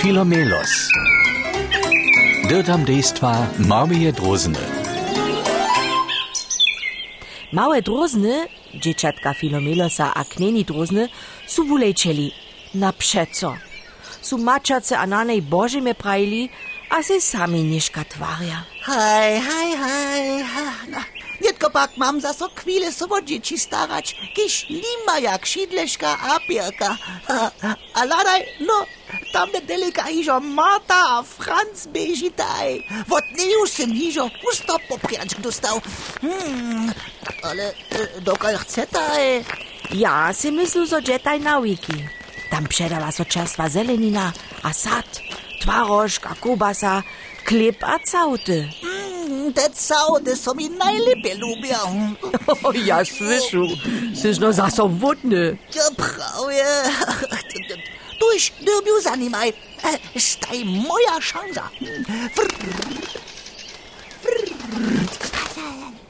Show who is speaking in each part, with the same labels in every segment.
Speaker 1: Filomelos. Dirtam dejstva Marmije Drozny.
Speaker 2: Małe drozny, dzieciatka Filomelosa a kneni drozny, su wulejčeli. Na przeco. Su mačace a Božime prajili, a se sami niška tvarja.
Speaker 3: Hej, hej, hej. Nietko pak mam za so chwilę so o dzieci starać, kiś lima jak sidleszka a pierka. A ladaj, no, tam nedeleka hižo Marta a Franz bežitaj. Wot nie już sem hižo usto popriać dostał. Hmm, ale e, dokal chcetaj.
Speaker 2: Ja si myslu, so džetaj na wiki. Tam předala so čerstva zelenina a sad, tvarožk a kubasa, klip a cauty.
Speaker 3: Mm, te całe so mi najlepiej lubią.
Speaker 2: O, ja słyszu, syś no zaso wodny.
Speaker 3: Ja prawie. Tuż derbiu zanimaj. E, Staj moja szansa.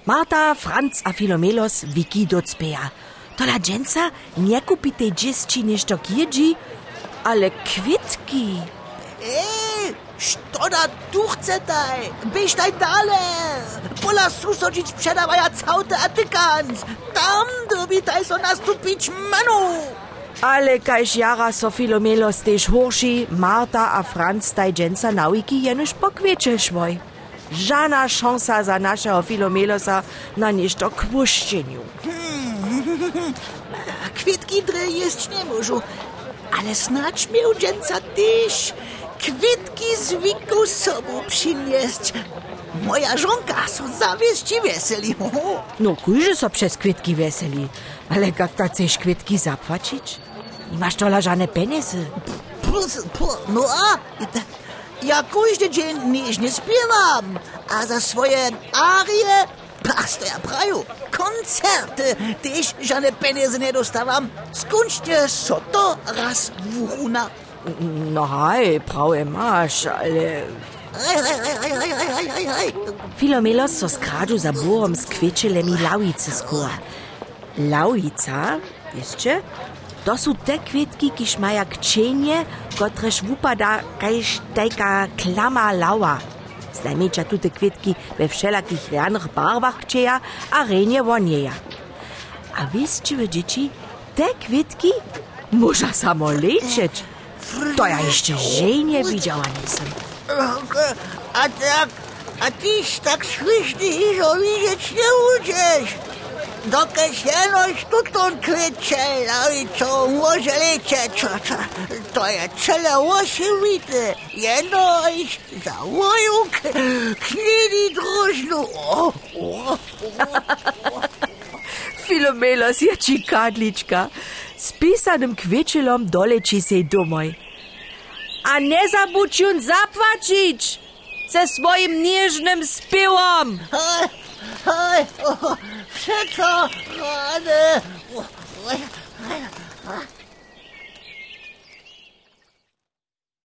Speaker 2: Marta, Franz a Filomelos wiki docpeja. Tola dżęca nie kupite dzieci niż to kiedzi, ale kwitki.
Speaker 3: Ej, što da tu chcetaj? Bežtaj dale. Pola susodić przedawaja caute atykans. Tam dobitaj so nastupić menu.
Speaker 2: Ale kaž jara so Filomelos tež horši, Marta a Franz taj dżęca na wiki jenož pokwiečel švoj. Żana szansa za naszego Filomelosa na niż to kłuszczeniu.
Speaker 3: Kwitki dre jeść nie możu. Ale snacz miał dżęca też. Kwitki z wiku sobą przynieść. Moja żonka so zawieści weseli.
Speaker 2: No kujże so przez kwitki weseli, ale jak tak chcesz kwitki zapłacić? Nie masz tola żadne.
Speaker 3: Plus, no a, ja każdy dzień nieźnie śpiewam, a za swoje arie, pas to ja praju, koncerty też żadne pieniądze nie dostawam. Skończcie so to raz w uchuna.
Speaker 2: No hej, prawie masz, ale... Filomelos so skradu za burom z kwieczylemi lawicy skóra. Lawica, wiecie? To są te kwietki, kiż maja kcienie, kotreż wupada kajż tajka klama lawa. Znajmniejsza tu te kwietki we wszelakich ranych barwach kcieja, a renie wonieja. A wiecie, wy dzieci, te kwietki można samo leczyć. To ja jeszcze żenie widziała nisem.
Speaker 3: A tak, a tyś tak śliczny iżo widzieć nie uciesz. Dokaz enoš tuton kreće, lavico može lećeć. To je cele osem vite, enoš za moju knjigi družnu. Oh, oh, oh,
Speaker 2: Filomelos je čikadlička, s pisanim kvečilom doleči se domoj. A ne zabučun zapvačič! ze swoim niżnym
Speaker 3: spyłom! Oj, oj, przeco,